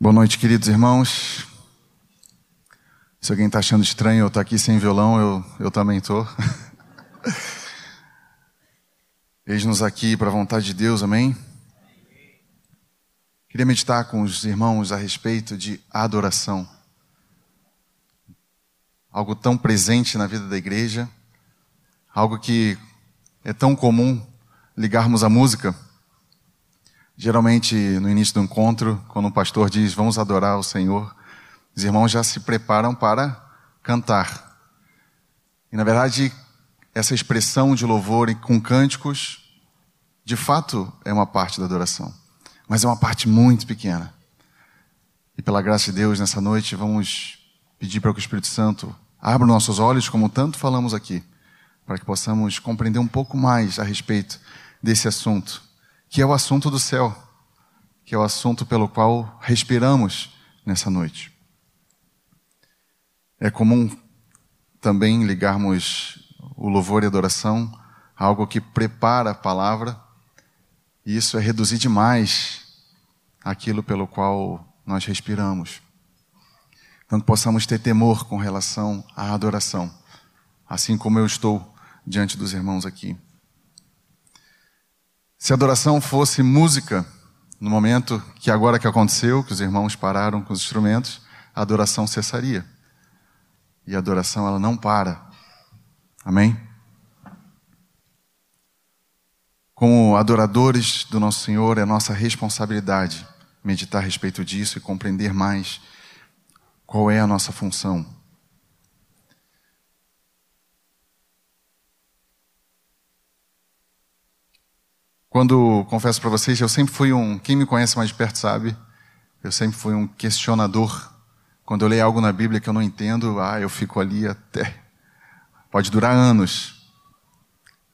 Boa noite, queridos irmãos. Se alguém está achando estranho eu estar aqui sem violão, eu, eu também estou. Eis-nos aqui para a vontade de Deus, amém? Queria meditar com os irmãos a respeito de adoração. Algo tão presente na vida da igreja, algo que é tão comum ligarmos a música. Geralmente, no início do encontro, quando o pastor diz vamos adorar o Senhor, os irmãos já se preparam para cantar. E na verdade, essa expressão de louvor com cânticos, de fato, é uma parte da adoração, mas é uma parte muito pequena. E pela graça de Deus, nessa noite, vamos pedir para que o Espírito Santo abra nossos olhos, como tanto falamos aqui, para que possamos compreender um pouco mais a respeito desse assunto que é o assunto do céu, que é o assunto pelo qual respiramos nessa noite. É comum também ligarmos o louvor e a adoração a algo que prepara a palavra, e isso é reduzir demais aquilo pelo qual nós respiramos. Tanto possamos ter temor com relação à adoração, assim como eu estou diante dos irmãos aqui. Se a adoração fosse música, no momento que agora que aconteceu, que os irmãos pararam com os instrumentos, a adoração cessaria. E a adoração ela não para. Amém? Como adoradores do nosso Senhor, é nossa responsabilidade meditar a respeito disso e compreender mais qual é a nossa função. Quando confesso para vocês, eu sempre fui um, quem me conhece mais de perto sabe, eu sempre fui um questionador. Quando eu leio algo na Bíblia que eu não entendo, ah, eu fico ali até pode durar anos.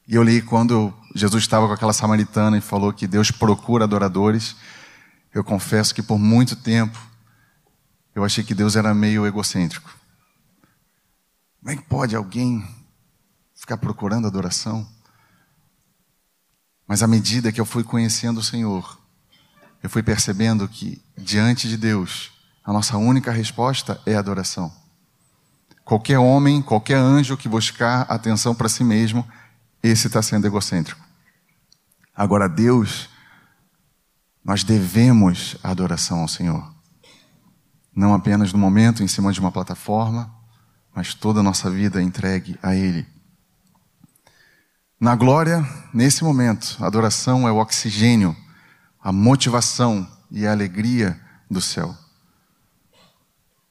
E eu li quando Jesus estava com aquela samaritana e falou que Deus procura adoradores. Eu confesso que por muito tempo eu achei que Deus era meio egocêntrico. Como é que pode alguém ficar procurando adoração? Mas à medida que eu fui conhecendo o Senhor, eu fui percebendo que, diante de Deus, a nossa única resposta é adoração. Qualquer homem, qualquer anjo que buscar atenção para si mesmo, esse está sendo egocêntrico. Agora, Deus, nós devemos a adoração ao Senhor. Não apenas no momento em cima de uma plataforma, mas toda a nossa vida entregue a Ele. Na glória, nesse momento, a adoração é o oxigênio, a motivação e a alegria do céu.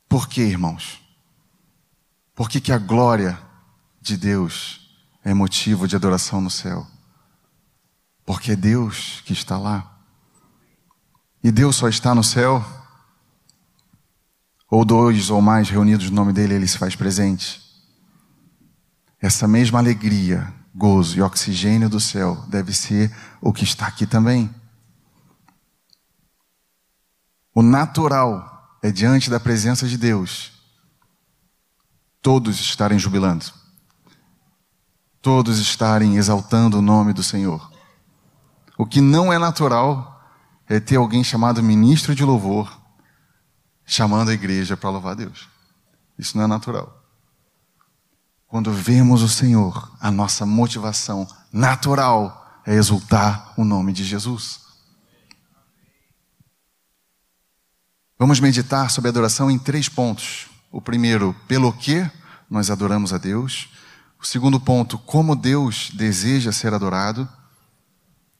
Por que, irmãos? Por que, que a glória de Deus é motivo de adoração no céu? Porque é Deus que está lá. E Deus só está no céu, ou dois ou mais reunidos no nome dele, ele se faz presente. Essa mesma alegria gozo e oxigênio do céu deve ser o que está aqui também. O natural é diante da presença de Deus todos estarem jubilando, todos estarem exaltando o nome do Senhor. O que não é natural é ter alguém chamado ministro de louvor chamando a igreja para louvar Deus. Isso não é natural. Quando vemos o Senhor, a nossa motivação natural é exultar o nome de Jesus. Vamos meditar sobre adoração em três pontos. O primeiro, pelo que nós adoramos a Deus. O segundo ponto, como Deus deseja ser adorado.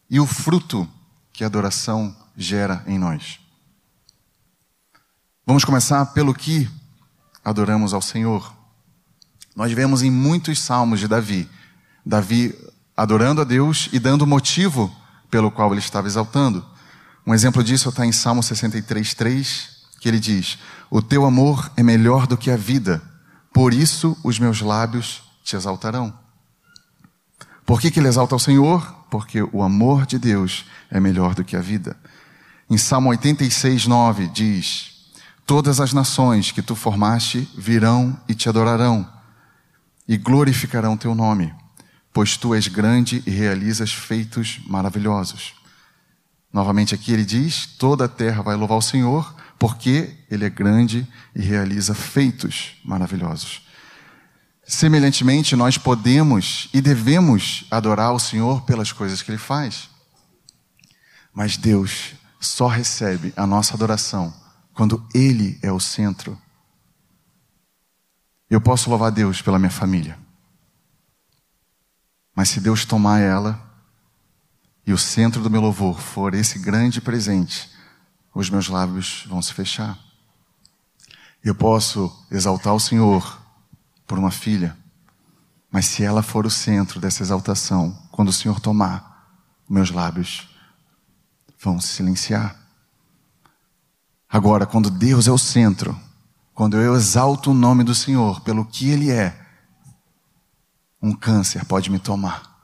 E o fruto que a adoração gera em nós. Vamos começar pelo que adoramos ao Senhor. Nós vemos em muitos salmos de Davi, Davi adorando a Deus e dando motivo pelo qual ele estava exaltando. Um exemplo disso está em Salmo 63, 3, que ele diz: O teu amor é melhor do que a vida, por isso os meus lábios te exaltarão. Por que, que ele exalta o Senhor? Porque o amor de Deus é melhor do que a vida. Em Salmo 86, 9 diz: Todas as nações que tu formaste virão e te adorarão e glorificarão teu nome, pois tu és grande e realizas feitos maravilhosos. Novamente aqui ele diz: toda a terra vai louvar o Senhor, porque ele é grande e realiza feitos maravilhosos. Semelhantemente, nós podemos e devemos adorar o Senhor pelas coisas que ele faz. Mas Deus só recebe a nossa adoração quando ele é o centro. Eu posso louvar Deus pela minha família. Mas se Deus tomar ela e o centro do meu louvor for esse grande presente, os meus lábios vão se fechar. Eu posso exaltar o Senhor por uma filha, mas se ela for o centro dessa exaltação, quando o Senhor tomar, meus lábios vão se silenciar. Agora, quando Deus é o centro, quando eu exalto o nome do Senhor pelo que Ele é, um câncer pode me tomar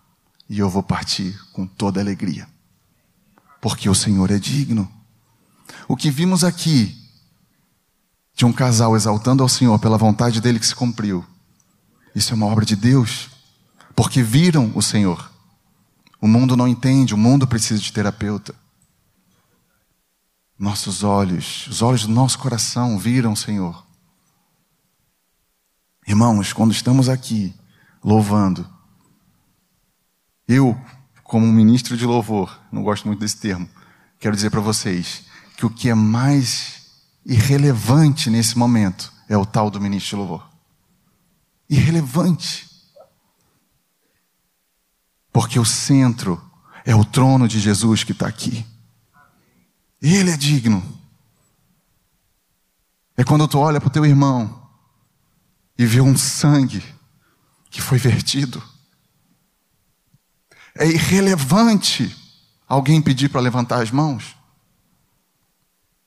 e eu vou partir com toda alegria, porque o Senhor é digno. O que vimos aqui de um casal exaltando ao Senhor pela vontade dele que se cumpriu, isso é uma obra de Deus, porque viram o Senhor. O mundo não entende, o mundo precisa de terapeuta. Nossos olhos, os olhos do nosso coração viram Senhor. Irmãos, quando estamos aqui louvando, eu, como ministro de louvor, não gosto muito desse termo, quero dizer para vocês que o que é mais irrelevante nesse momento é o tal do ministro de louvor. Irrelevante. Porque o centro é o trono de Jesus que está aqui. Ele é digno. É quando tu olha para o teu irmão e vê um sangue que foi vertido. É irrelevante alguém pedir para levantar as mãos.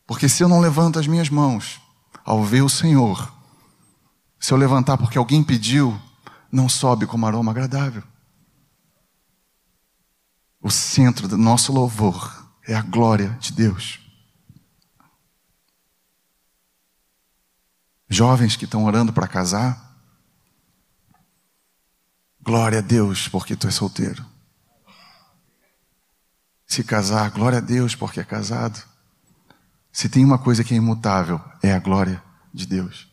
Porque se eu não levanto as minhas mãos ao ver o Senhor, se eu levantar porque alguém pediu, não sobe como aroma agradável. O centro do nosso louvor é a glória de Deus. Jovens que estão orando para casar, glória a Deus porque tu és solteiro. Se casar, glória a Deus porque é casado. Se tem uma coisa que é imutável, é a glória de Deus.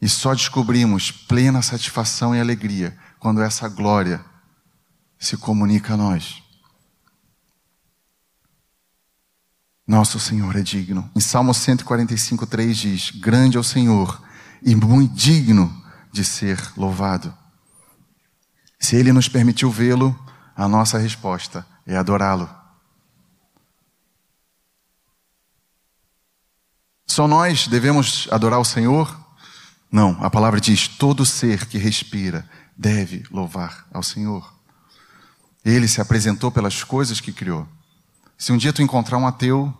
E só descobrimos plena satisfação e alegria quando essa glória se comunica a nós. Nosso Senhor é digno. Em Salmo 145, 3 diz: Grande é o Senhor e muito digno de ser louvado. Se Ele nos permitiu vê-lo, a nossa resposta é adorá-lo. Só nós devemos adorar o Senhor? Não, a palavra diz: todo ser que respira deve louvar ao Senhor. Ele se apresentou pelas coisas que criou. Se um dia tu encontrar um ateu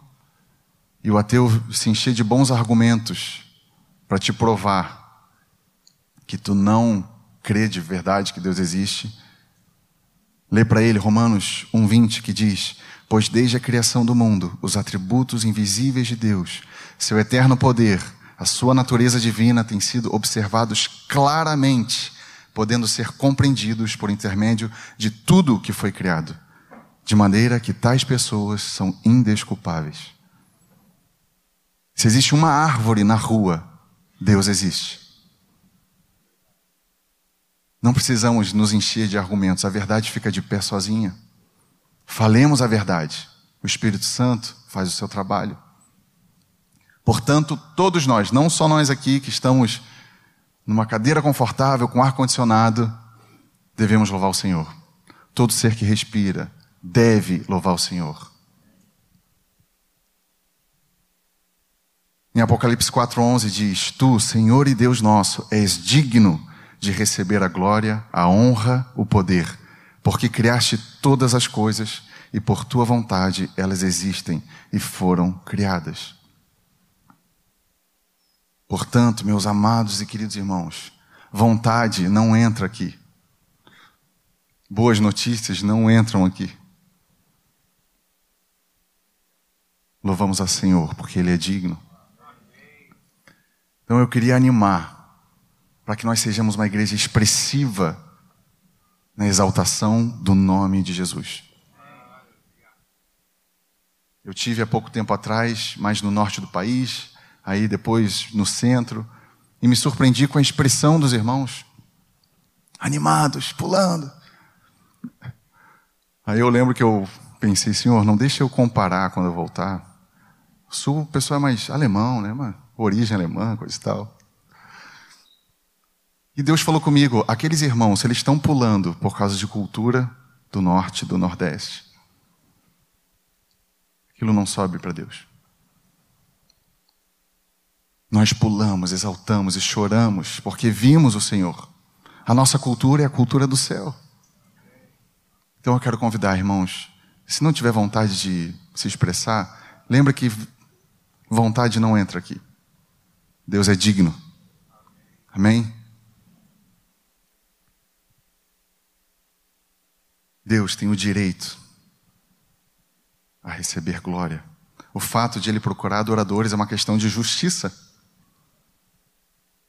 e o ateu se encher de bons argumentos para te provar que tu não crê de verdade que Deus existe, lê para ele Romanos 1:20 que diz: "Pois desde a criação do mundo, os atributos invisíveis de Deus, seu eterno poder, a sua natureza divina têm sido observados claramente, podendo ser compreendidos por intermédio de tudo o que foi criado." De maneira que tais pessoas são indesculpáveis. Se existe uma árvore na rua, Deus existe. Não precisamos nos encher de argumentos, a verdade fica de pé sozinha. Falemos a verdade. O Espírito Santo faz o seu trabalho. Portanto, todos nós, não só nós aqui que estamos numa cadeira confortável, com ar-condicionado, devemos louvar o Senhor. Todo ser que respira, deve louvar o Senhor. Em Apocalipse 4:11 diz: Tu, Senhor e Deus nosso, és digno de receber a glória, a honra, o poder, porque criaste todas as coisas e por tua vontade elas existem e foram criadas. Portanto, meus amados e queridos irmãos, vontade não entra aqui. Boas notícias não entram aqui. Louvamos ao Senhor, porque Ele é digno. Então eu queria animar para que nós sejamos uma igreja expressiva na exaltação do nome de Jesus. Eu tive há pouco tempo atrás, mais no norte do país, aí depois no centro, e me surpreendi com a expressão dos irmãos, animados, pulando. Aí eu lembro que eu pensei, Senhor, não deixa eu comparar quando eu voltar. O sul, o pessoal é mais alemão, né? Uma origem alemã, coisa e tal. E Deus falou comigo: aqueles irmãos, eles estão pulando por causa de cultura do norte, do nordeste. Aquilo não sobe para Deus. Nós pulamos, exaltamos e choramos porque vimos o Senhor. A nossa cultura é a cultura do céu. Então eu quero convidar, irmãos, se não tiver vontade de se expressar, lembra que vontade não entra aqui. Deus é digno. Amém? Deus tem o direito a receber glória. O fato de ele procurar adoradores é uma questão de justiça.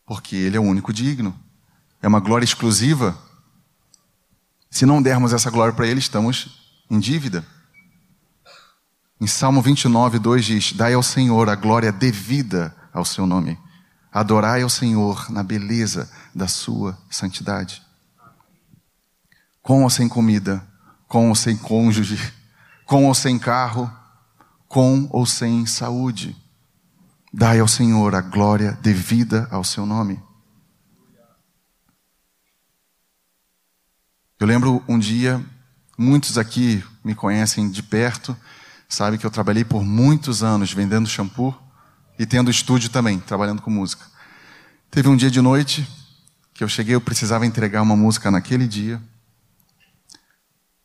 Porque ele é o único digno. É uma glória exclusiva. Se não dermos essa glória para ele, estamos em dívida. Em Salmo 29, 2 diz: Dai ao Senhor a glória devida ao seu nome. Adorai ao Senhor na beleza da sua santidade. Com ou sem comida, com ou sem cônjuge, com ou sem carro, com ou sem saúde. Dai ao Senhor a glória devida ao seu nome. Eu lembro um dia, muitos aqui me conhecem de perto, sabe que eu trabalhei por muitos anos vendendo shampoo e tendo estúdio também, trabalhando com música. Teve um dia de noite que eu cheguei, eu precisava entregar uma música naquele dia.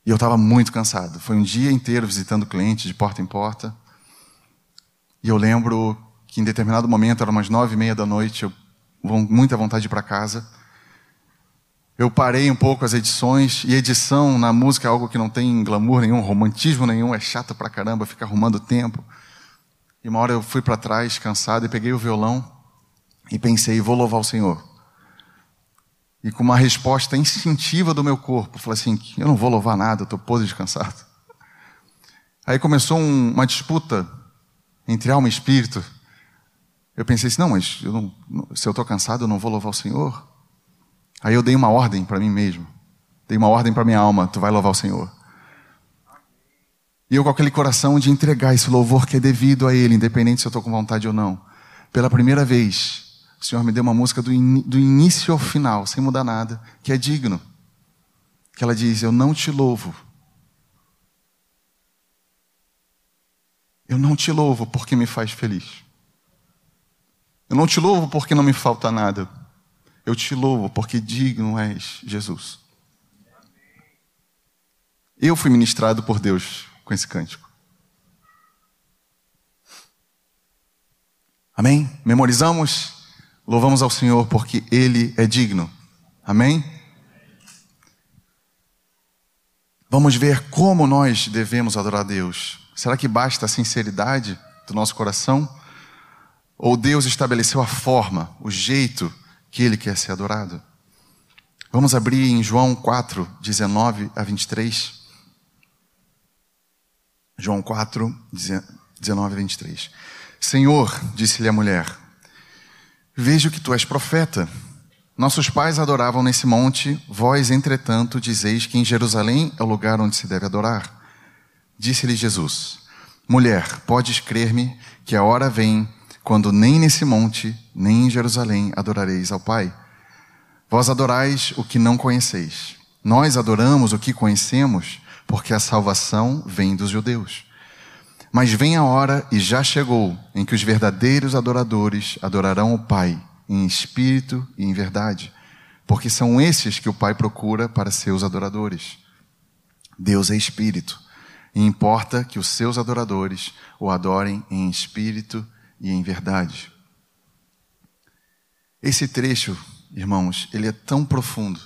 E eu estava muito cansado. Foi um dia inteiro visitando clientes de porta em porta. E eu lembro que em determinado momento, era umas nove e meia da noite, eu com muita vontade de ir para casa. Eu parei um pouco as edições, e edição na música é algo que não tem glamour nenhum, romantismo nenhum, é chato pra caramba, fica arrumando tempo. E uma hora eu fui para trás, cansado, e peguei o violão e pensei, vou louvar o Senhor. E com uma resposta instintiva do meu corpo, falei assim: eu não vou louvar nada, eu estou podre de cansado. Aí começou um, uma disputa entre alma e espírito. Eu pensei assim: não, mas eu não, se eu estou cansado, eu não vou louvar o Senhor. Aí eu dei uma ordem para mim mesmo. Dei uma ordem para minha alma: tu vai louvar o Senhor. E eu com aquele coração de entregar esse louvor que é devido a Ele, independente se eu estou com vontade ou não. Pela primeira vez, o Senhor me deu uma música do, in, do início ao final, sem mudar nada, que é digno. Que ela diz: Eu não te louvo. Eu não te louvo porque me faz feliz. Eu não te louvo porque não me falta nada. Eu te louvo porque digno és Jesus. Eu fui ministrado por Deus com esse cântico. Amém? Memorizamos? Louvamos ao Senhor porque Ele é digno. Amém? Vamos ver como nós devemos adorar a Deus. Será que basta a sinceridade do nosso coração? Ou Deus estabeleceu a forma, o jeito que Ele quer ser adorado? Vamos abrir em João 4, 19 a 23. João 4, 19 a 23. Senhor, disse-lhe a mulher, Vejo que tu és profeta. Nossos pais adoravam nesse monte, vós, entretanto, dizeis que em Jerusalém é o lugar onde se deve adorar. Disse-lhe Jesus: Mulher, podes crer-me que a hora vem quando nem nesse monte, nem em Jerusalém adorareis ao Pai. Vós adorais o que não conheceis. Nós adoramos o que conhecemos, porque a salvação vem dos judeus. Mas vem a hora, e já chegou, em que os verdadeiros adoradores adorarão o Pai, em espírito e em verdade, porque são esses que o Pai procura para seus adoradores. Deus é espírito, e importa que os seus adoradores o adorem em espírito e em verdade. Esse trecho, irmãos, ele é tão profundo.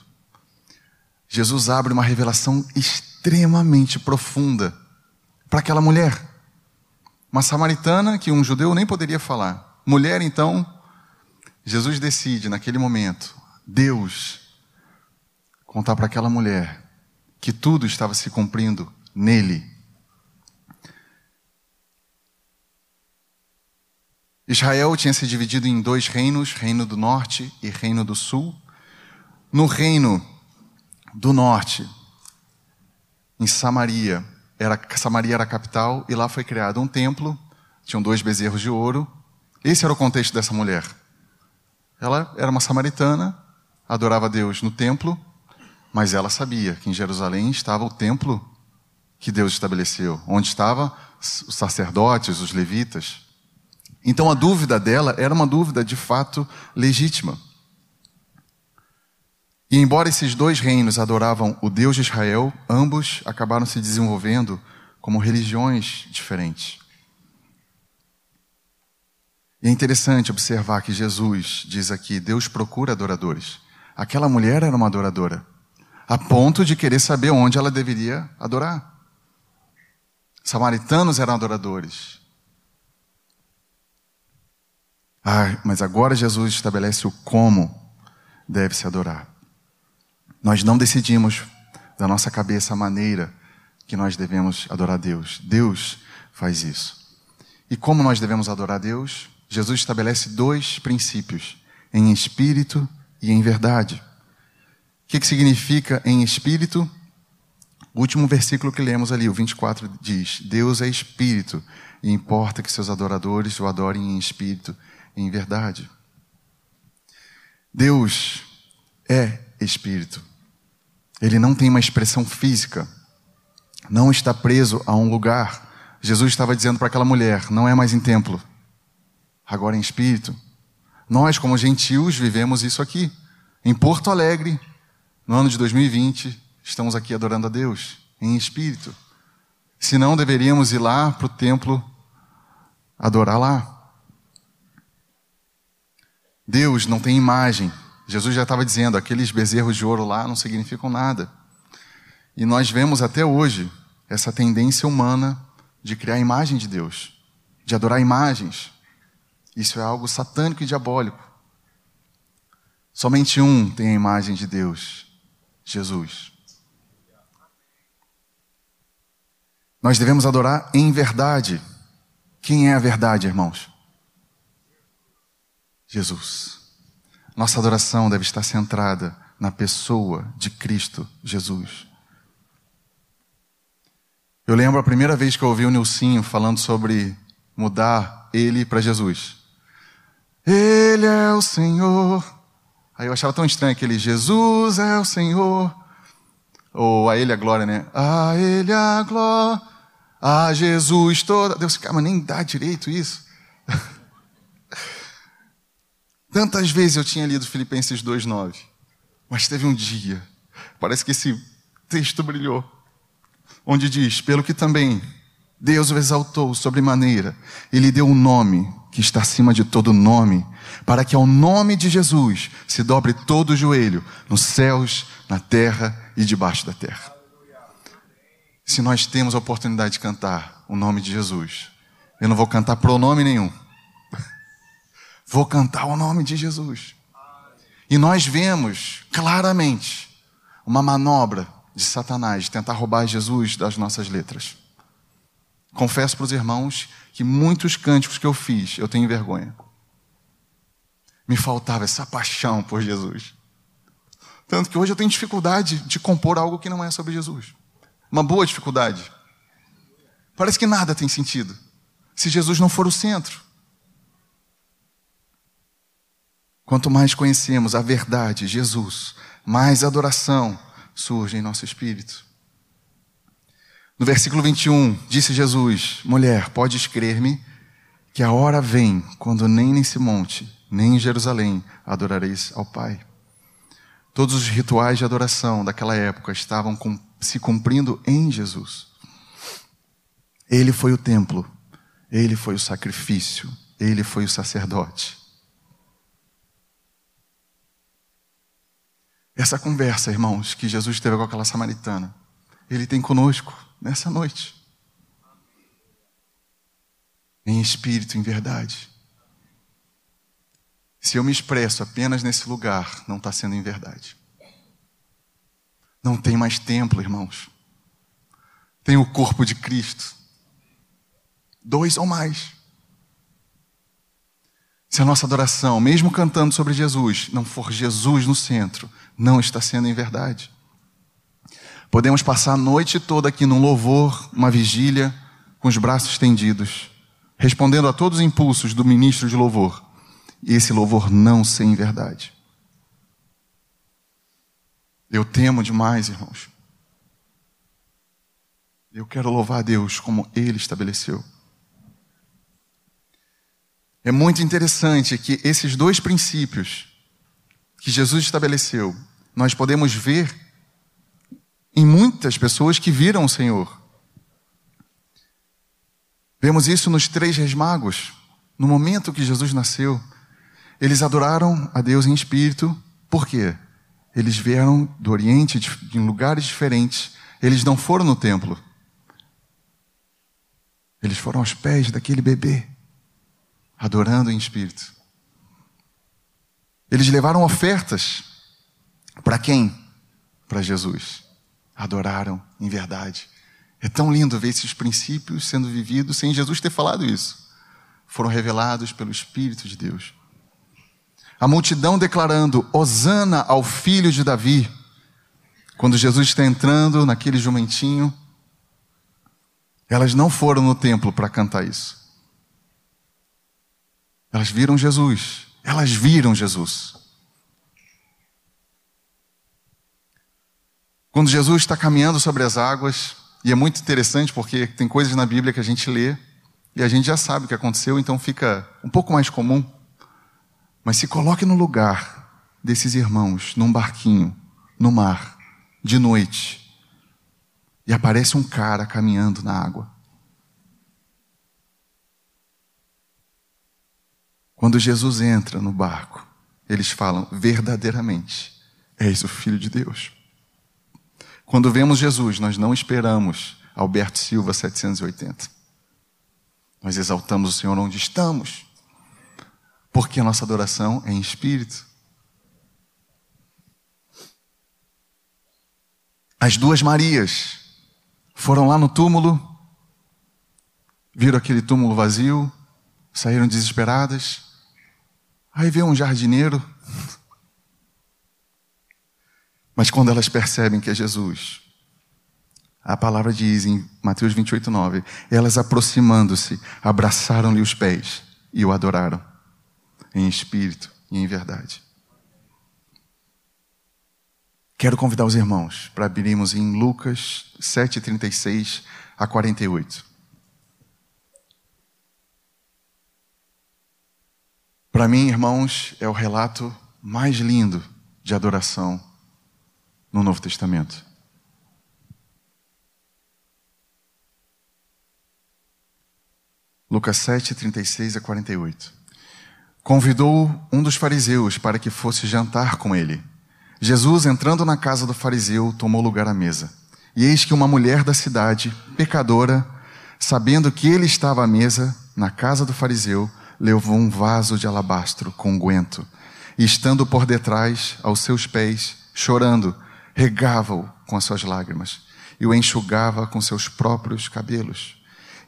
Jesus abre uma revelação extremamente profunda para aquela mulher. Uma samaritana que um judeu nem poderia falar. Mulher, então, Jesus decide naquele momento, Deus, contar para aquela mulher que tudo estava se cumprindo nele. Israel tinha se dividido em dois reinos, Reino do Norte e Reino do Sul. No Reino do Norte, em Samaria, era, Samaria era a capital e lá foi criado um templo, tinham dois bezerros de ouro. Esse era o contexto dessa mulher. Ela era uma samaritana, adorava Deus no templo, mas ela sabia que em Jerusalém estava o templo que Deus estabeleceu, onde estavam os sacerdotes, os levitas. Então a dúvida dela era uma dúvida de fato legítima. E embora esses dois reinos adoravam o Deus de Israel, ambos acabaram se desenvolvendo como religiões diferentes. E é interessante observar que Jesus diz aqui: Deus procura adoradores. Aquela mulher era uma adoradora, a ponto de querer saber onde ela deveria adorar. Samaritanos eram adoradores. Ah, mas agora Jesus estabelece o como deve se adorar. Nós não decidimos da nossa cabeça a maneira que nós devemos adorar Deus. Deus faz isso. E como nós devemos adorar Deus? Jesus estabelece dois princípios, em espírito e em verdade. O que, que significa em espírito? O último versículo que lemos ali, o 24, diz: Deus é espírito e importa que seus adoradores o adorem em espírito em verdade. Deus é espírito. Ele não tem uma expressão física. Não está preso a um lugar. Jesus estava dizendo para aquela mulher: não é mais em templo, agora em espírito. Nós, como gentios, vivemos isso aqui. Em Porto Alegre, no ano de 2020, estamos aqui adorando a Deus, em espírito. Se não, deveríamos ir lá para o templo adorar lá. Deus não tem imagem. Jesus já estava dizendo, aqueles bezerros de ouro lá não significam nada. E nós vemos até hoje essa tendência humana de criar a imagem de Deus, de adorar imagens. Isso é algo satânico e diabólico. Somente um tem a imagem de Deus, Jesus. Nós devemos adorar em verdade. Quem é a verdade, irmãos? Jesus. Nossa adoração deve estar centrada na pessoa de Cristo Jesus. Eu lembro a primeira vez que eu ouvi o Nilcinho falando sobre mudar ele para Jesus. Ele é o Senhor. Aí eu achava tão estranho aquele Jesus é o Senhor. Ou a Ele a glória, né? A Ele a glória. A Jesus toda. Deus, cara, mas nem dá direito isso. Tantas vezes eu tinha lido Filipenses 2,9. Mas teve um dia, parece que esse texto brilhou, onde diz: Pelo que também Deus o exaltou sobremaneira, ele deu um nome que está acima de todo nome, para que ao nome de Jesus se dobre todo o joelho, nos céus, na terra e debaixo da terra. Se nós temos a oportunidade de cantar o nome de Jesus, eu não vou cantar pronome nenhum, vou cantar o nome de Jesus. E nós vemos claramente uma manobra de Satanás de tentar roubar Jesus das nossas letras. Confesso para os irmãos que muitos cânticos que eu fiz, eu tenho vergonha. Me faltava essa paixão por Jesus. Tanto que hoje eu tenho dificuldade de compor algo que não é sobre Jesus. Uma boa dificuldade. Parece que nada tem sentido se Jesus não for o centro. Quanto mais conhecemos a verdade, Jesus, mais adoração surge em nosso espírito. No versículo 21, disse Jesus: Mulher, podes crer-me que a hora vem quando nem nesse monte, nem em Jerusalém adorareis ao Pai. Todos os rituais de adoração daquela época estavam se cumprindo em Jesus. Ele foi o templo, ele foi o sacrifício, ele foi o sacerdote. Essa conversa, irmãos, que Jesus teve com aquela samaritana, ele tem conosco nessa noite. Em espírito, em verdade. Se eu me expresso apenas nesse lugar, não está sendo em verdade. Não tem mais templo, irmãos. Tem o corpo de Cristo. Dois ou mais. Se a nossa adoração, mesmo cantando sobre Jesus, não for Jesus no centro, não está sendo em verdade. Podemos passar a noite toda aqui num louvor, uma vigília, com os braços estendidos, respondendo a todos os impulsos do ministro de louvor, e esse louvor não ser em verdade. Eu temo demais, irmãos. Eu quero louvar a Deus como Ele estabeleceu. É muito interessante que esses dois princípios que Jesus estabeleceu, nós podemos ver em muitas pessoas que viram o Senhor. Vemos isso nos três reis magos. No momento que Jesus nasceu, eles adoraram a Deus em espírito. Por quê? Eles vieram do Oriente, em lugares diferentes. Eles não foram no templo. Eles foram aos pés daquele bebê adorando em espírito. Eles levaram ofertas para quem? Para Jesus. Adoraram em verdade. É tão lindo ver esses princípios sendo vividos sem Jesus ter falado isso. Foram revelados pelo Espírito de Deus. A multidão declarando: Hosana ao filho de Davi. Quando Jesus está entrando naquele jumentinho, elas não foram no templo para cantar isso. Elas viram Jesus. Elas viram Jesus. Quando Jesus está caminhando sobre as águas, e é muito interessante porque tem coisas na Bíblia que a gente lê e a gente já sabe o que aconteceu, então fica um pouco mais comum. Mas se coloque no lugar desses irmãos, num barquinho, no mar, de noite, e aparece um cara caminhando na água. Quando Jesus entra no barco, eles falam verdadeiramente: És o Filho de Deus. Quando vemos Jesus, nós não esperamos Alberto Silva 780. Nós exaltamos o Senhor onde estamos, porque a nossa adoração é em espírito. As duas Marias foram lá no túmulo, viram aquele túmulo vazio, saíram desesperadas, Aí vê um jardineiro. Mas quando elas percebem que é Jesus, a palavra diz em Mateus 28, 9: elas aproximando-se, abraçaram-lhe os pés e o adoraram, em espírito e em verdade. Quero convidar os irmãos para abrirmos em Lucas 7, 36 a 48. Para mim, irmãos, é o relato mais lindo de adoração no Novo Testamento. Lucas 7, 36 a 48. Convidou um dos fariseus para que fosse jantar com ele. Jesus, entrando na casa do fariseu, tomou lugar à mesa. E eis que uma mulher da cidade, pecadora, sabendo que ele estava à mesa na casa do fariseu, levou um vaso de alabastro com unguento, e estando por detrás, aos seus pés, chorando, regava-o com as suas lágrimas, e o enxugava com seus próprios cabelos,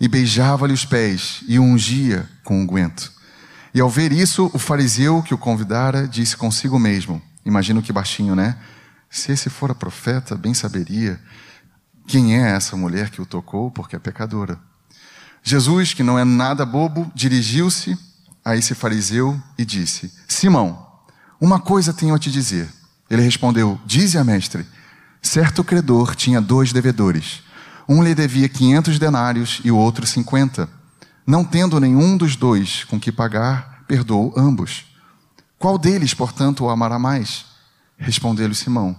e beijava-lhe os pés, e ungia com unguento. E ao ver isso, o fariseu que o convidara disse consigo mesmo, imagino que baixinho, né? Se esse fora profeta, bem saberia quem é essa mulher que o tocou, porque é pecadora. Jesus, que não é nada bobo, dirigiu-se a esse fariseu e disse: Simão, uma coisa tenho a te dizer. Ele respondeu: Dize a mestre. Certo credor tinha dois devedores. Um lhe devia quinhentos denários e o outro cinquenta. Não tendo nenhum dos dois com que pagar, perdoou ambos. Qual deles, portanto, o amará mais? Respondeu-lhe Simão.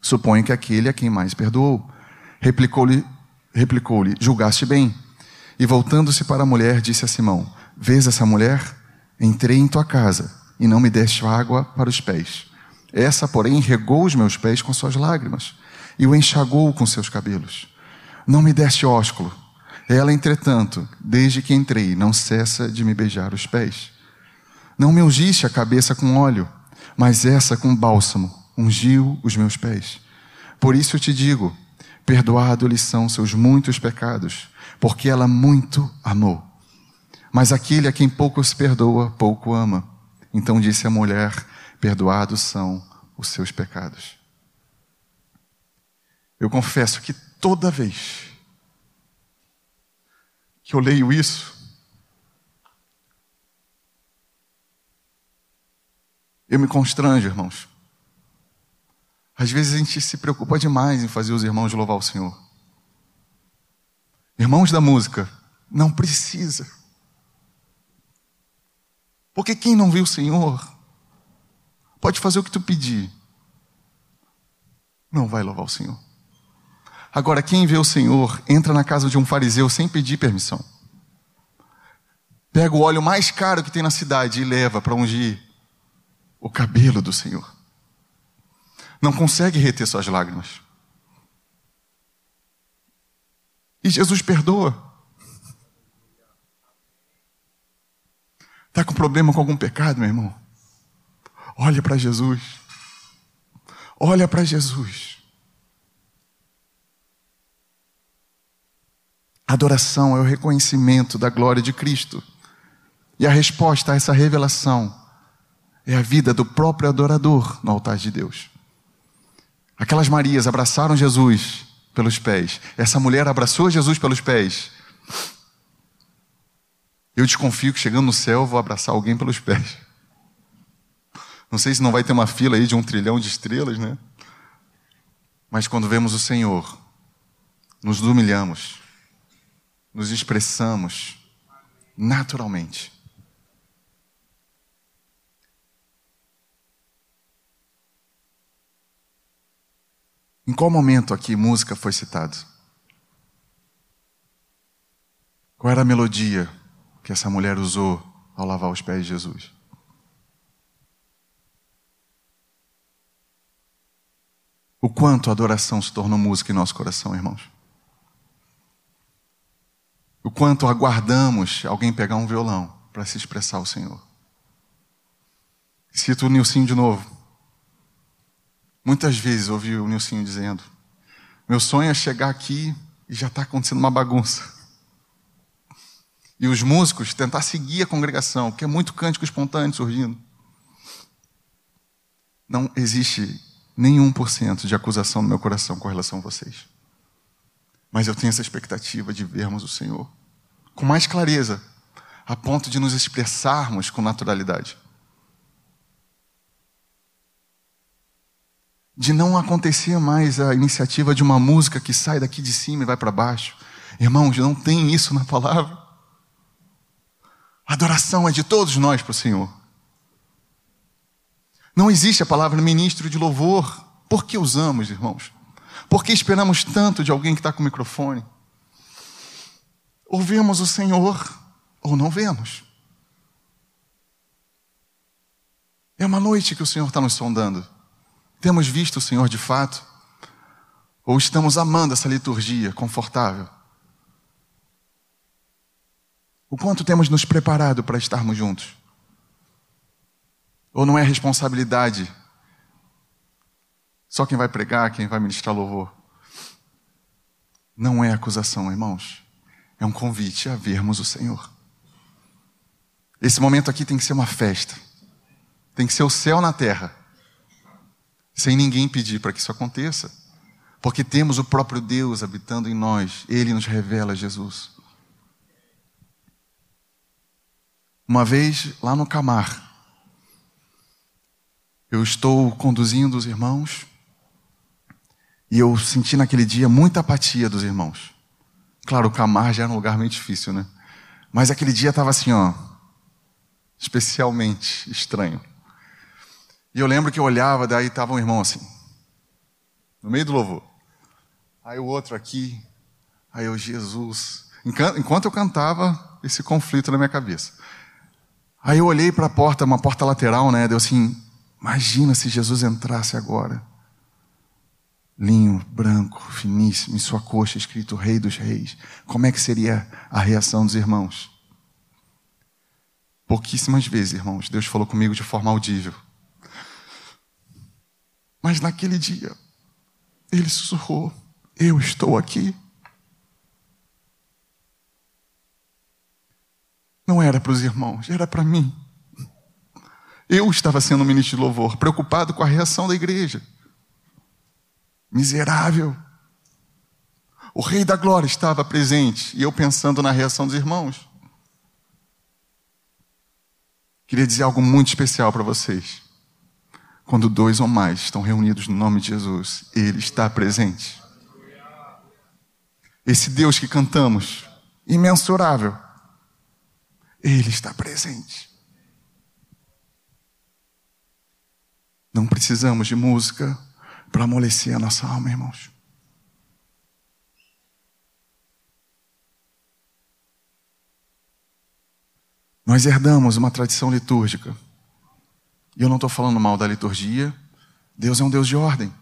Suponho que aquele a quem mais perdoou. Replicou-lhe, replicou-lhe, julgaste bem. E voltando-se para a mulher, disse a Simão: Vês essa mulher? Entrei em tua casa e não me deste água para os pés. Essa, porém, regou os meus pés com suas lágrimas e o enxagou com seus cabelos. Não me deste ósculo. Ela, entretanto, desde que entrei, não cessa de me beijar os pés. Não me ungiste a cabeça com óleo, mas essa com bálsamo ungiu os meus pés. Por isso eu te digo: perdoado lhe são seus muitos pecados porque ela muito amou. Mas aquele a quem pouco se perdoa, pouco ama. Então disse a mulher: Perdoados são os seus pecados. Eu confesso que toda vez que eu leio isso, eu me constranjo, irmãos. Às vezes a gente se preocupa demais em fazer os irmãos louvar o Senhor. Irmãos da música, não precisa. Porque quem não vê o Senhor pode fazer o que tu pedir. Não vai louvar o Senhor. Agora, quem vê o Senhor entra na casa de um fariseu sem pedir permissão. Pega o óleo mais caro que tem na cidade e leva para ungir o cabelo do Senhor. Não consegue reter suas lágrimas. E Jesus perdoa. Está com problema com algum pecado, meu irmão? Olha para Jesus. Olha para Jesus. Adoração é o reconhecimento da glória de Cristo. E a resposta a essa revelação é a vida do próprio adorador no altar de Deus. Aquelas Marias abraçaram Jesus pelos pés. Essa mulher abraçou Jesus pelos pés. Eu desconfio que chegando no céu vou abraçar alguém pelos pés. Não sei se não vai ter uma fila aí de um trilhão de estrelas, né? Mas quando vemos o Senhor, nos humilhamos, nos expressamos naturalmente. Em qual momento aqui música foi citado? Qual era a melodia que essa mulher usou ao lavar os pés de Jesus. O quanto a adoração se tornou música em nosso coração, irmãos. O quanto aguardamos alguém pegar um violão para se expressar ao Senhor. Cito o Nilcinho de novo. Muitas vezes ouvi o Nilcinho dizendo: Meu sonho é chegar aqui e já está acontecendo uma bagunça e os músicos tentar seguir a congregação, porque é muito cântico espontâneo surgindo. Não existe nenhum por cento de acusação no meu coração com relação a vocês. Mas eu tenho essa expectativa de vermos o Senhor com mais clareza, a ponto de nos expressarmos com naturalidade. De não acontecer mais a iniciativa de uma música que sai daqui de cima e vai para baixo. Irmãos, não tem isso na palavra. Adoração é de todos nós para o Senhor. Não existe a palavra ministro de louvor. Por que usamos, irmãos? Por que esperamos tanto de alguém que está com o microfone? Ou vemos o Senhor, ou não vemos. É uma noite que o Senhor está nos sondando. Temos visto o Senhor de fato? Ou estamos amando essa liturgia confortável? O quanto temos nos preparado para estarmos juntos? Ou não é responsabilidade só quem vai pregar, quem vai ministrar louvor? Não é acusação, irmãos. É um convite a vermos o Senhor. Esse momento aqui tem que ser uma festa. Tem que ser o céu na terra. Sem ninguém pedir para que isso aconteça. Porque temos o próprio Deus habitando em nós. Ele nos revela Jesus. Uma vez lá no Camar, eu estou conduzindo os irmãos e eu senti naquele dia muita apatia dos irmãos. Claro, o Camar já era um lugar meio difícil, né? Mas aquele dia estava assim, ó, especialmente estranho. E eu lembro que eu olhava, daí estava um irmão assim, no meio do louvor. Aí o outro aqui, aí eu, Jesus. Enquanto eu cantava, esse conflito na minha cabeça. Aí eu olhei para a porta, uma porta lateral, né? Deu assim, imagina se Jesus entrasse agora. Linho branco, finíssimo, em sua coxa escrito Rei dos Reis. Como é que seria a reação dos irmãos? Pouquíssimas vezes, irmãos, Deus falou comigo de forma audível. Mas naquele dia, ele sussurrou: Eu estou aqui. Não era para os irmãos, era para mim. Eu estava sendo ministro de louvor, preocupado com a reação da igreja. Miserável. O Rei da Glória estava presente e eu pensando na reação dos irmãos. Queria dizer algo muito especial para vocês. Quando dois ou mais estão reunidos no nome de Jesus, Ele está presente. Esse Deus que cantamos, imensurável, Ele está presente. Não precisamos de música para amolecer a nossa alma, irmãos. Nós herdamos uma tradição litúrgica. E eu não estou falando mal da liturgia. Deus é um Deus de ordem.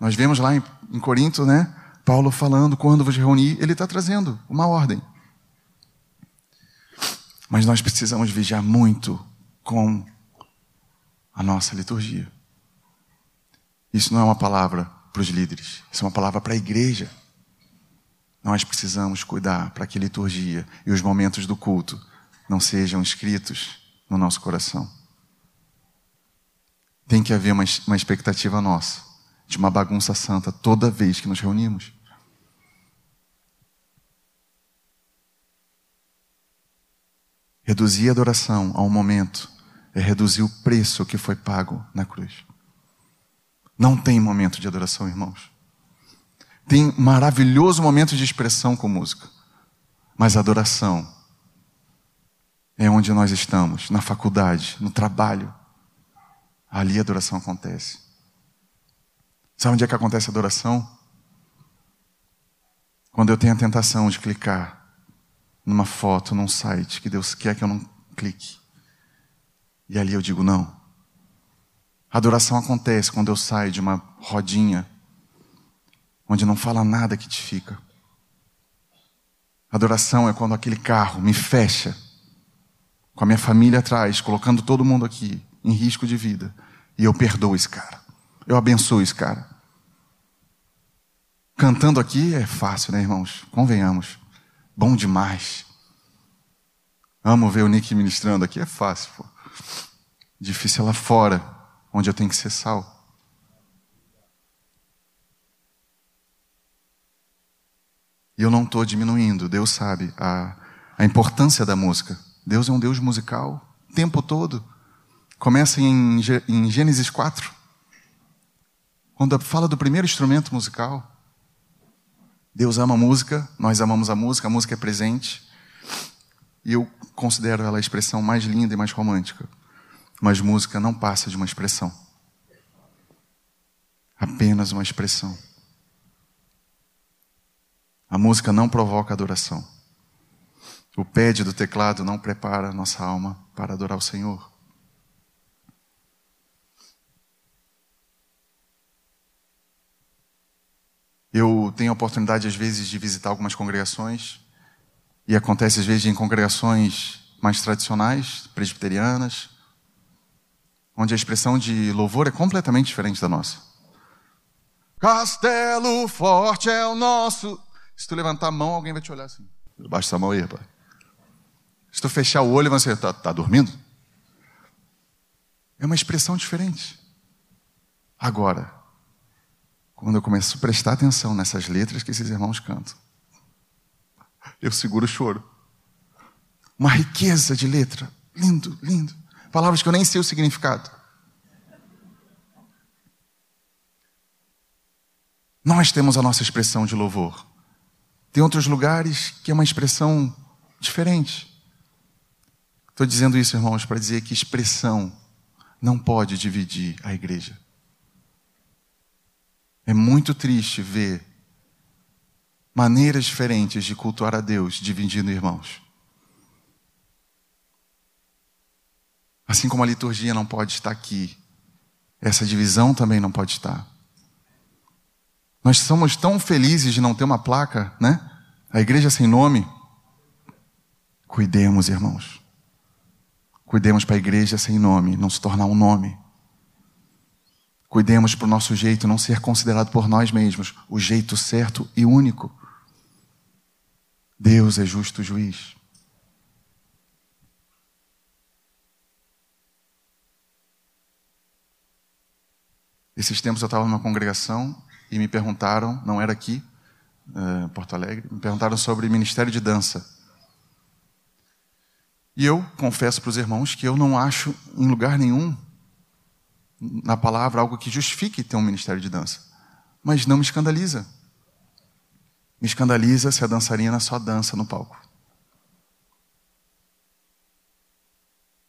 Nós vemos lá em, em Corinto, né? Paulo falando, quando vos reunir, ele está trazendo uma ordem. Mas nós precisamos vigiar muito com a nossa liturgia. Isso não é uma palavra para os líderes, isso é uma palavra para a igreja. Nós precisamos cuidar para que a liturgia e os momentos do culto não sejam escritos no nosso coração. Tem que haver uma, uma expectativa nossa de uma bagunça santa toda vez que nos reunimos. Reduzir a adoração a um momento é reduzir o preço que foi pago na cruz. Não tem momento de adoração, irmãos. Tem maravilhoso momento de expressão com música. Mas adoração é onde nós estamos, na faculdade, no trabalho. Ali a adoração acontece. Sabe onde é que acontece a adoração? Quando eu tenho a tentação de clicar numa foto, num site que Deus quer que eu não clique. E ali eu digo não. A adoração acontece quando eu saio de uma rodinha onde não fala nada que te fica. Adoração é quando aquele carro me fecha com a minha família atrás, colocando todo mundo aqui em risco de vida. E eu perdoo esse cara. Eu abençoo esse cara. Cantando aqui é fácil, né, irmãos? Convenhamos. Bom demais. Amo ver o Nick ministrando aqui, é fácil. Pô. Difícil é lá fora, onde eu tenho que ser sal. E eu não estou diminuindo, Deus sabe a, a importância da música. Deus é um Deus musical o tempo todo. Começa em, em Gênesis 4, quando fala do primeiro instrumento musical. Deus ama a música, nós amamos a música, a música é presente. E eu considero ela a expressão mais linda e mais romântica. Mas música não passa de uma expressão. Apenas uma expressão. A música não provoca adoração. O pad do teclado não prepara nossa alma para adorar o Senhor. Eu tenho a oportunidade, às vezes, de visitar algumas congregações, e acontece, às vezes, em congregações mais tradicionais, presbiterianas, onde a expressão de louvor é completamente diferente da nossa. Castelo forte é o nosso. Se tu levantar a mão, alguém vai te olhar assim. Baixa essa mão aí, rapaz. Se tu fechar o olho, você está tá dormindo? É uma expressão diferente. Agora, quando eu começo a prestar atenção nessas letras que esses irmãos cantam, eu seguro o choro. Uma riqueza de letra. Lindo, lindo. Palavras que eu nem sei o significado. Nós temos a nossa expressão de louvor. Tem outros lugares que é uma expressão diferente. Estou dizendo isso, irmãos, para dizer que expressão não pode dividir a igreja. É muito triste ver maneiras diferentes de cultuar a Deus dividindo irmãos. Assim como a liturgia não pode estar aqui, essa divisão também não pode estar. Nós somos tão felizes de não ter uma placa, né? A igreja sem nome. Cuidemos, irmãos. Cuidemos para a igreja sem nome, não se tornar um nome. Cuidemos para o nosso jeito não ser considerado por nós mesmos o jeito certo e único. Deus é justo juiz. Esses tempos eu estava numa congregação e me perguntaram, não era aqui, em Porto Alegre, me perguntaram sobre ministério de dança. E eu confesso para os irmãos que eu não acho em lugar nenhum na palavra algo que justifique ter um ministério de dança. Mas não me escandaliza. Me escandaliza se a dançarina só dança no palco.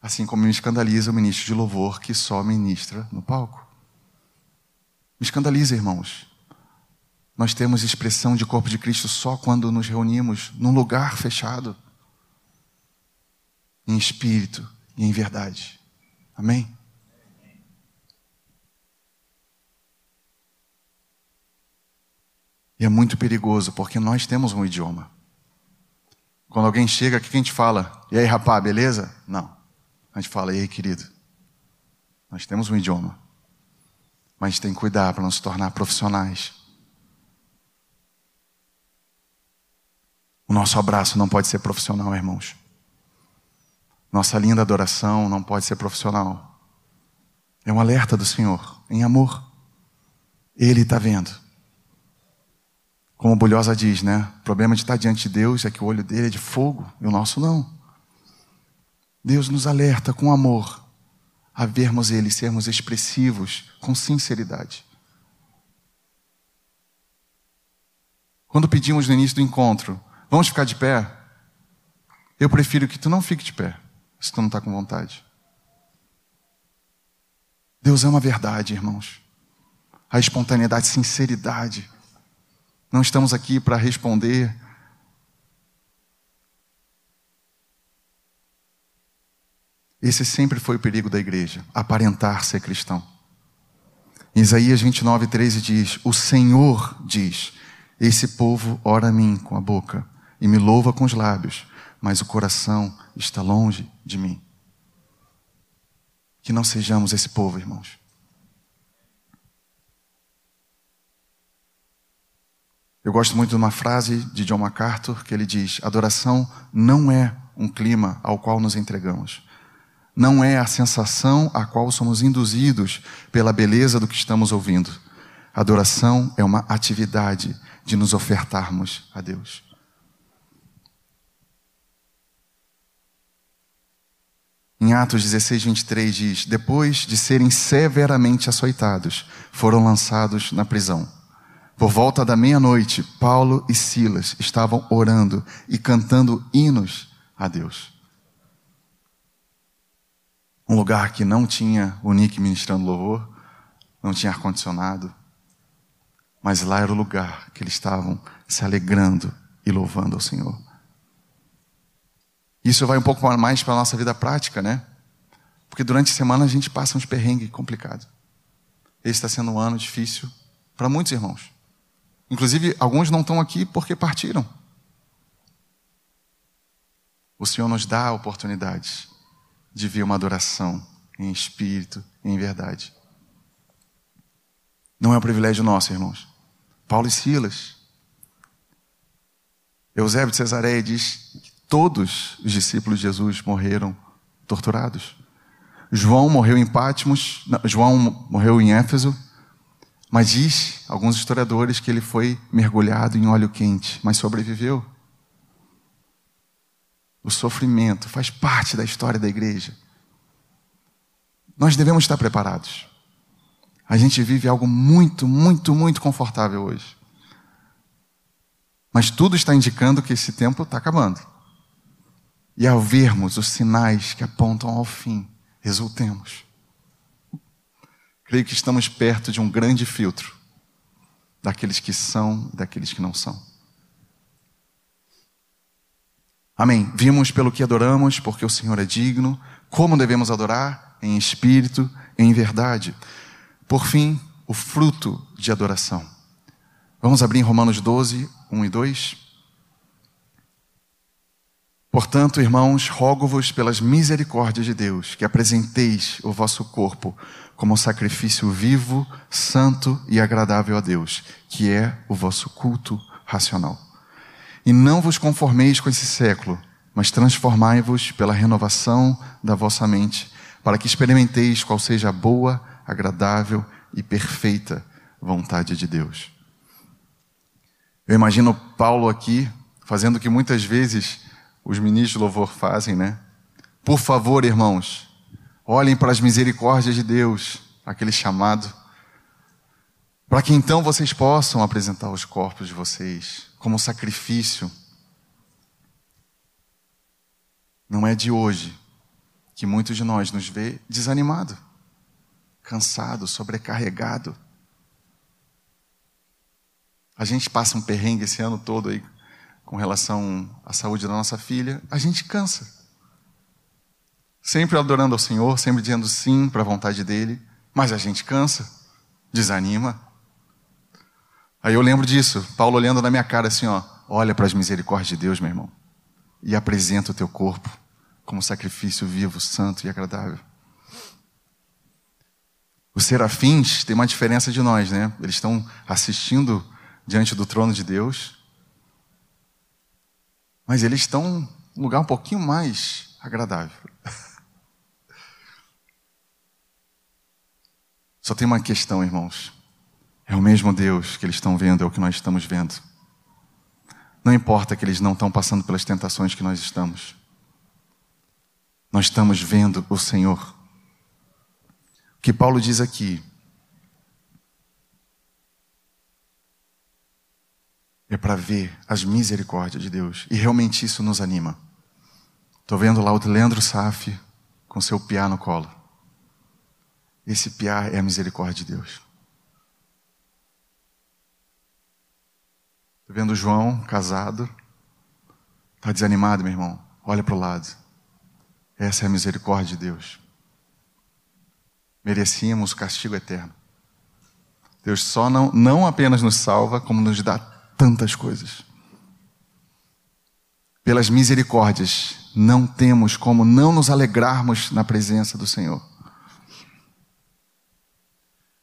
Assim como me escandaliza o ministro de louvor que só ministra no palco. Me escandaliza, irmãos. Nós temos expressão de corpo de Cristo só quando nos reunimos num lugar fechado, em espírito e em verdade. Amém? E é muito perigoso, porque nós temos um idioma. Quando alguém chega, o que a gente fala? E aí, rapá, beleza? Não. A gente fala, e aí, querido? Nós temos um idioma. Mas tem que cuidar para não se tornar profissionais. O nosso abraço não pode ser profissional, irmãos. Nossa linda adoração não pode ser profissional. É um alerta do Senhor, em amor. Ele está vendo. Como Bulhosa diz, né? O problema de estar diante de Deus é que o olho dele é de fogo e o nosso não. Deus nos alerta com amor a vermos Ele, sermos expressivos com sinceridade. Quando pedimos no início do encontro, vamos ficar de pé? Eu prefiro que tu não fique de pé, se tu não está com vontade. Deus ama a verdade, irmãos. A espontaneidade, sinceridade. Não estamos aqui para responder. Esse sempre foi o perigo da igreja, aparentar ser cristão. Isaías 29, 13 diz: O Senhor diz: Esse povo ora a mim com a boca e me louva com os lábios, mas o coração está longe de mim. Que não sejamos esse povo, irmãos. Eu gosto muito de uma frase de John MacArthur que ele diz: adoração não é um clima ao qual nos entregamos. Não é a sensação a qual somos induzidos pela beleza do que estamos ouvindo. Adoração é uma atividade de nos ofertarmos a Deus. Em Atos 16, 23 diz: Depois de serem severamente açoitados, foram lançados na prisão. Por volta da meia-noite, Paulo e Silas estavam orando e cantando hinos a Deus. Um lugar que não tinha o Nick ministrando louvor, não tinha ar-condicionado, mas lá era o lugar que eles estavam se alegrando e louvando ao Senhor. Isso vai um pouco mais para a nossa vida prática, né? Porque durante a semana a gente passa uns perrengues complicados. Esse está sendo um ano difícil para muitos irmãos. Inclusive, alguns não estão aqui porque partiram. O Senhor nos dá a oportunidade de ver uma adoração em espírito e em verdade. Não é um privilégio nosso, irmãos. Paulo e Silas. Eusébio de Cesareia diz que todos os discípulos de Jesus morreram torturados. João morreu em Patmos, João morreu em Éfeso, mas diz alguns historiadores que ele foi mergulhado em óleo quente, mas sobreviveu. O sofrimento faz parte da história da igreja. Nós devemos estar preparados. A gente vive algo muito, muito, muito confortável hoje. Mas tudo está indicando que esse tempo está acabando. E ao vermos os sinais que apontam ao fim, exultemos. Creio que estamos perto de um grande filtro daqueles que são e daqueles que não são. Amém. Vimos pelo que adoramos, porque o Senhor é digno, como devemos adorar, em espírito, em verdade. Por fim, o fruto de adoração. Vamos abrir em Romanos 12, 1 e 2. Portanto, irmãos, rogo-vos pelas misericórdias de Deus, que apresenteis o vosso corpo como sacrifício vivo, santo e agradável a Deus, que é o vosso culto racional. E não vos conformeis com esse século, mas transformai-vos pela renovação da vossa mente, para que experimenteis qual seja a boa, agradável e perfeita vontade de Deus. Eu imagino Paulo aqui fazendo o que muitas vezes os ministros de louvor fazem, né? Por favor, irmãos, olhem para as misericórdias de Deus, aquele chamado, para que então vocês possam apresentar os corpos de vocês como sacrifício. Não é de hoje que muitos de nós nos vê desanimado, cansado, sobrecarregado. A gente passa um perrengue esse ano todo aí com relação à saúde da nossa filha, a gente cansa. Sempre adorando ao Senhor, sempre dizendo sim para a vontade dele, mas a gente cansa, desanima. Aí eu lembro disso, Paulo olhando na minha cara assim, ó, olha para as misericórdias de Deus, meu irmão, e apresenta o teu corpo como sacrifício vivo, santo e agradável. Os serafins têm uma diferença de nós, né? Eles estão assistindo diante do trono de Deus, mas eles estão num lugar um pouquinho mais agradável. Só tem uma questão, irmãos. É o mesmo Deus que eles estão vendo, é o que nós estamos vendo. Não importa que eles não estão passando pelas tentações que nós estamos. Nós estamos vendo o Senhor. O que Paulo diz aqui é para ver as misericórdias de Deus. E realmente isso nos anima. Estou vendo lá o Leandro Saf com seu piá no colo. Esse piá é a misericórdia de Deus. Estou vendo o João casado. Está desanimado, meu irmão? Olha para o lado. Essa é a misericórdia de Deus. Merecíamos o castigo eterno. Deus só não, não apenas nos salva, como nos dá tantas coisas. Pelas misericórdias, não temos como não nos alegrarmos na presença do Senhor.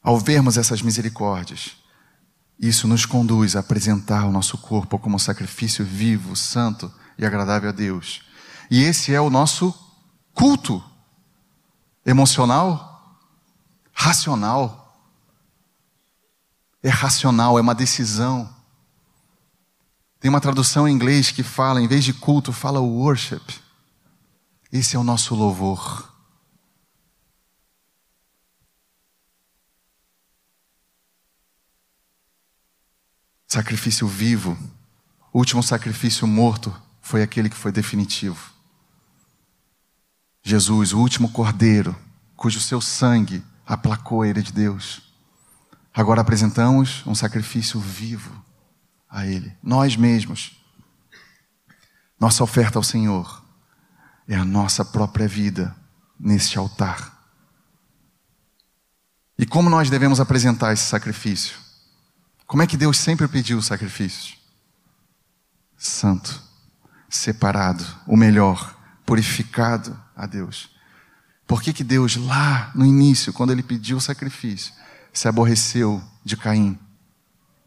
Ao vermos essas misericórdias, isso nos conduz a apresentar o nosso corpo como sacrifício vivo, santo e agradável a Deus. E esse é o nosso culto emocional, racional. É racional, é uma decisão. Tem uma tradução em inglês que fala, em vez de culto, fala worship. Esse é o nosso louvor. Sacrifício vivo. O último sacrifício morto foi aquele que foi definitivo. Jesus, o último cordeiro, cujo seu sangue aplacou a ira de Deus. Agora apresentamos um sacrifício vivo a Ele, nós mesmos. Nossa oferta ao Senhor é a nossa própria vida neste altar. E como nós devemos apresentar esse sacrifício? Como é que Deus sempre pediu sacrifícios? Santo, separado, o melhor, purificado a Deus. Por que, que Deus, lá no início, quando ele pediu o sacrifício, se aborreceu de Caim?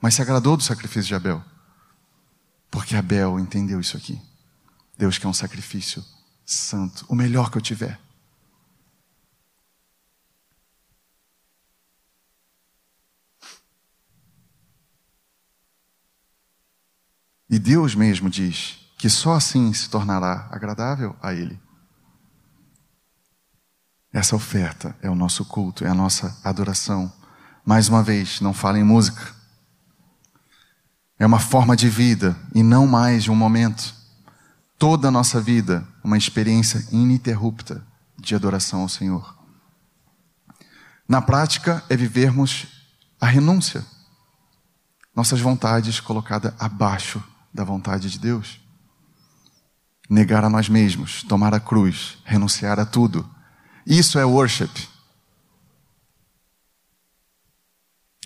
mas se agradou do sacrifício de Abel. Porque Abel entendeu isso aqui. Deus quer um sacrifício santo, o melhor que eu tiver. E Deus mesmo diz que só assim se tornará agradável a Ele. Essa oferta é o nosso culto, é a nossa adoração. Mais uma vez, não fala em música. É uma forma de vida e não mais de um momento. Toda a nossa vida, uma experiência ininterrupta de adoração ao Senhor. Na prática, é vivermos a renúncia. Nossas vontades colocadas abaixo da vontade de Deus. Negar a nós mesmos, tomar a cruz, renunciar a tudo. Isso é worship.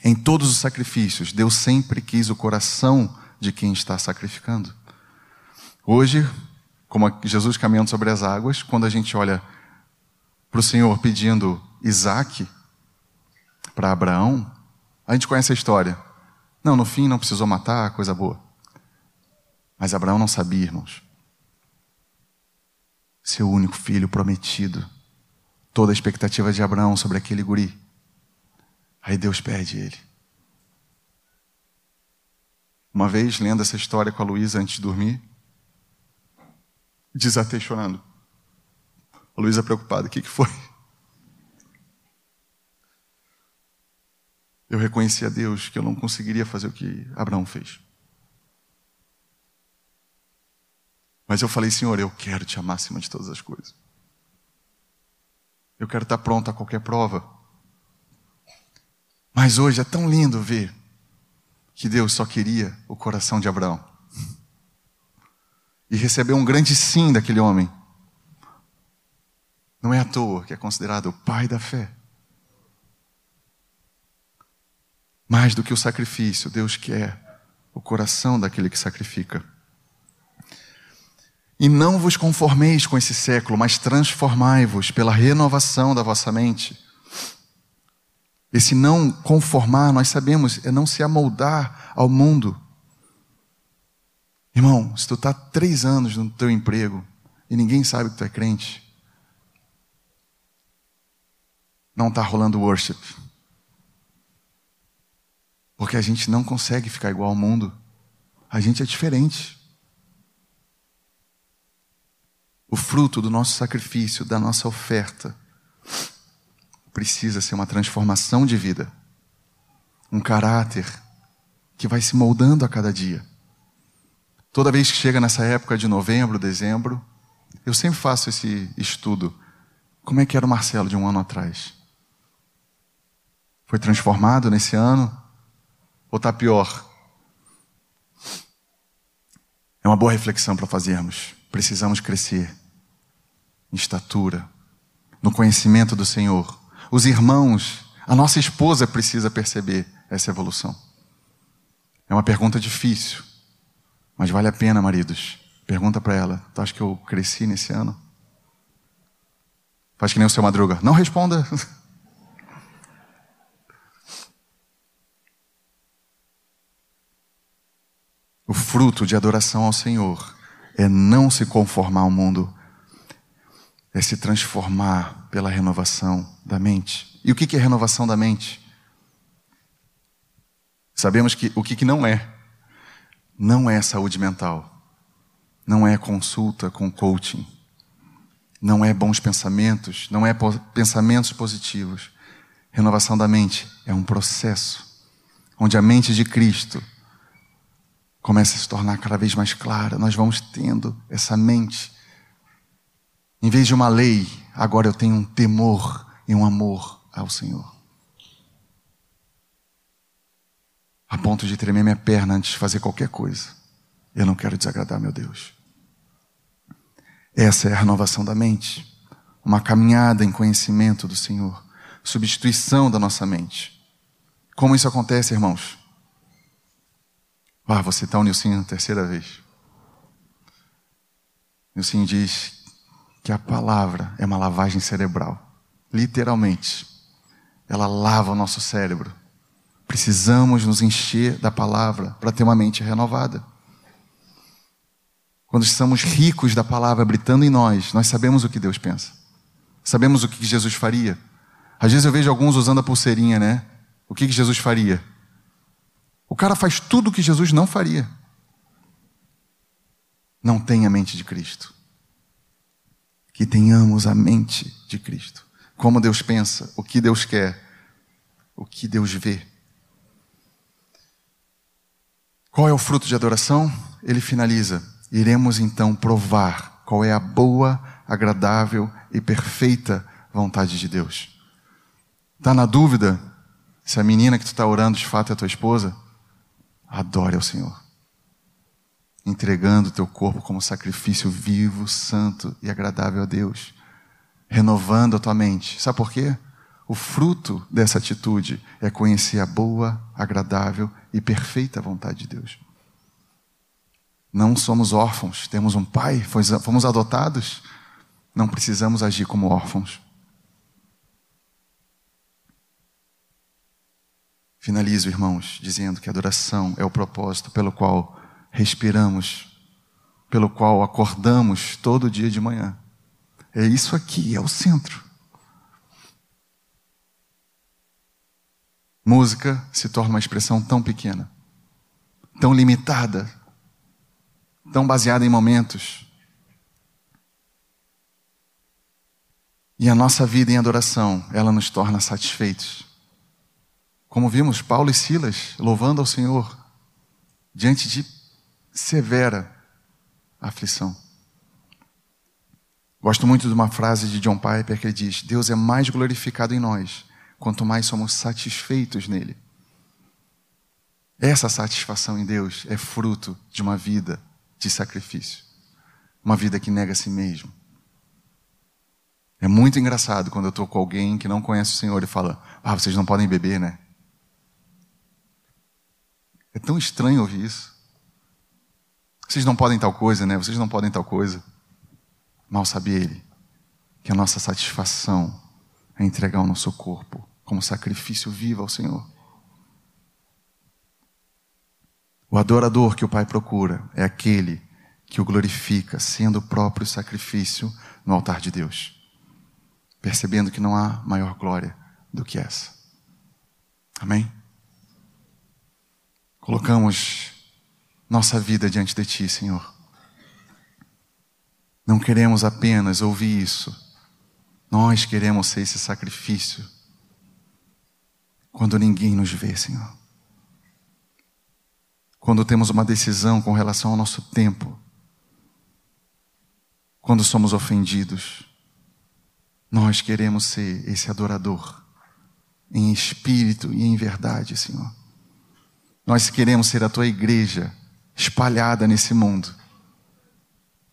Em todos os sacrifícios, Deus sempre quis o coração de quem está sacrificando. Hoje, como Jesus caminhando sobre as águas, quando a gente olha para o Senhor pedindo Isaac para Abraão, a gente conhece a história. Não, no fim não precisou matar, coisa boa. Mas Abraão não sabia, irmãos. Seu único filho prometido. Toda a expectativa de Abraão sobre aquele guri Aí Deus pede ele. Uma vez, lendo essa história com a Luísa antes de dormir, desatei chorando. A Luísa preocupada, o que, que foi? Eu reconheci a Deus que eu não conseguiria fazer o que Abraão fez. Mas eu falei, Senhor, eu quero te amar acima de todas as coisas. Eu quero estar pronto a qualquer prova. Mas hoje é tão lindo ver que Deus só queria o coração de Abraão. E recebeu um grande sim daquele homem. Não é à toa que é considerado o pai da fé. Mais do que o sacrifício, Deus quer o coração daquele que sacrifica. E não vos conformeis com esse século, mas transformai-vos pela renovação da vossa mente. Esse não conformar, nós sabemos, é não se amoldar ao mundo. Irmão, se tu está três anos no teu emprego e ninguém sabe que tu é crente, não está rolando worship. Porque a gente não consegue ficar igual ao mundo. A gente é diferente. O fruto do nosso sacrifício, da nossa oferta, precisa ser uma transformação de vida. Um caráter que vai se moldando a cada dia. Toda vez que chega nessa época de novembro, dezembro, eu sempre faço esse estudo. Como é que era o Marcelo de um ano atrás? Foi transformado nesse ano? Ou está pior? É uma boa reflexão para fazermos. Precisamos crescer em estatura, no conhecimento do Senhor. Os irmãos, a nossa esposa precisa perceber essa evolução. É uma pergunta difícil, mas vale a pena, maridos. Pergunta para ela: Tu acha que eu cresci nesse ano? Faz que nem o seu madruga. Não responda. O fruto de adoração ao Senhor é não se conformar ao mundo, é se transformar pela renovação da mente. E o que é renovação da mente? Sabemos que o que não é? Não é saúde mental, não é consulta com coaching, não é bons pensamentos, não é pensamentos positivos. Renovação da mente é um processo onde a mente de Cristo começa a se tornar cada vez mais clara. Nós vamos tendo essa mente. Em vez de uma lei, agora eu tenho um temor e um amor ao Senhor. A ponto de tremer minha perna antes de fazer qualquer coisa. Eu não quero desagradar meu Deus. Essa é a renovação da mente. Uma caminhada em conhecimento do Senhor. Substituição da nossa mente. Como isso acontece, irmãos? Ah, você está o Nilcinho terceira vez. Nilcinho diz que a palavra é uma lavagem cerebral. Literalmente. Ela lava o nosso cérebro. Precisamos nos encher da palavra para ter uma mente renovada. Quando estamos ricos da palavra habitando em nós, nós sabemos o que Deus pensa. Sabemos o que Jesus faria. Às vezes eu vejo alguns usando a pulseirinha, né? O que Jesus faria? O cara faz tudo o que Jesus não faria. Não tem a mente de Cristo. Que tenhamos a mente de Cristo. Como Deus pensa, o que Deus quer, o que Deus vê. Qual é o fruto de adoração? Ele finaliza: iremos então provar qual é a boa, agradável e perfeita vontade de Deus. Está na dúvida se a menina que tu está orando de fato é tua esposa? Adore ao Senhor, entregando o teu corpo como sacrifício vivo, santo e agradável a Deus, renovando a tua mente. Sabe por quê? O fruto dessa atitude é conhecer a boa, agradável e perfeita vontade de Deus. Não somos órfãos, temos um pai, fomos adotados, não precisamos agir como órfãos. Finalizo, irmãos, dizendo que a adoração é o propósito pelo qual respiramos, pelo qual acordamos todo dia de manhã. É isso aqui, é o centro. música se torna uma expressão tão pequena, tão limitada, tão baseada em momentos. E a nossa vida em adoração, ela nos torna satisfeitos. Como vimos Paulo e Silas louvando ao Senhor diante de severa aflição. Gosto muito de uma frase de John Piper que ele diz: Deus é mais glorificado em nós quanto mais somos satisfeitos nele. Essa satisfação em Deus é fruto de uma vida de sacrifício, uma vida que nega a si mesmo. É muito engraçado quando eu estou com alguém que não conhece o Senhor e fala: Ah, vocês não podem beber, né? É tão estranho ouvir isso. Vocês não podem tal coisa, né? Vocês não podem tal coisa. Mal sabe ele que a nossa satisfação é entregar o nosso corpo como sacrifício vivo ao Senhor. O adorador que o Pai procura é aquele que o glorifica, sendo o próprio sacrifício no altar de Deus, percebendo que não há maior glória do que essa. Amém? Colocamos nossa vida diante de Ti, Senhor. Não queremos apenas ouvir isso, nós queremos ser esse sacrifício quando ninguém nos vê, Senhor. Quando temos uma decisão com relação ao nosso tempo, quando somos ofendidos, nós queremos ser esse adorador, em espírito e em verdade, Senhor. Nós queremos ser a tua igreja espalhada nesse mundo,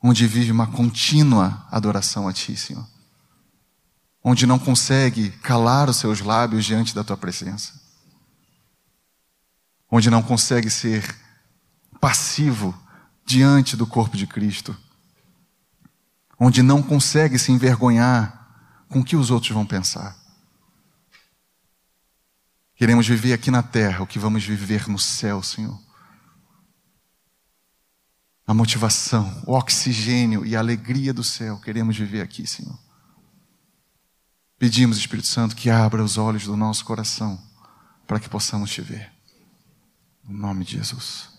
onde vive uma contínua adoração a ti, Senhor. Onde não consegue calar os seus lábios diante da tua presença. Onde não consegue ser passivo diante do corpo de Cristo. Onde não consegue se envergonhar com o que os outros vão pensar. Queremos viver aqui na terra o que vamos viver no céu, Senhor. A motivação, o oxigênio e a alegria do céu queremos viver aqui, Senhor. Pedimos, Espírito Santo, que abra os olhos do nosso coração para que possamos te ver. Em nome de Jesus.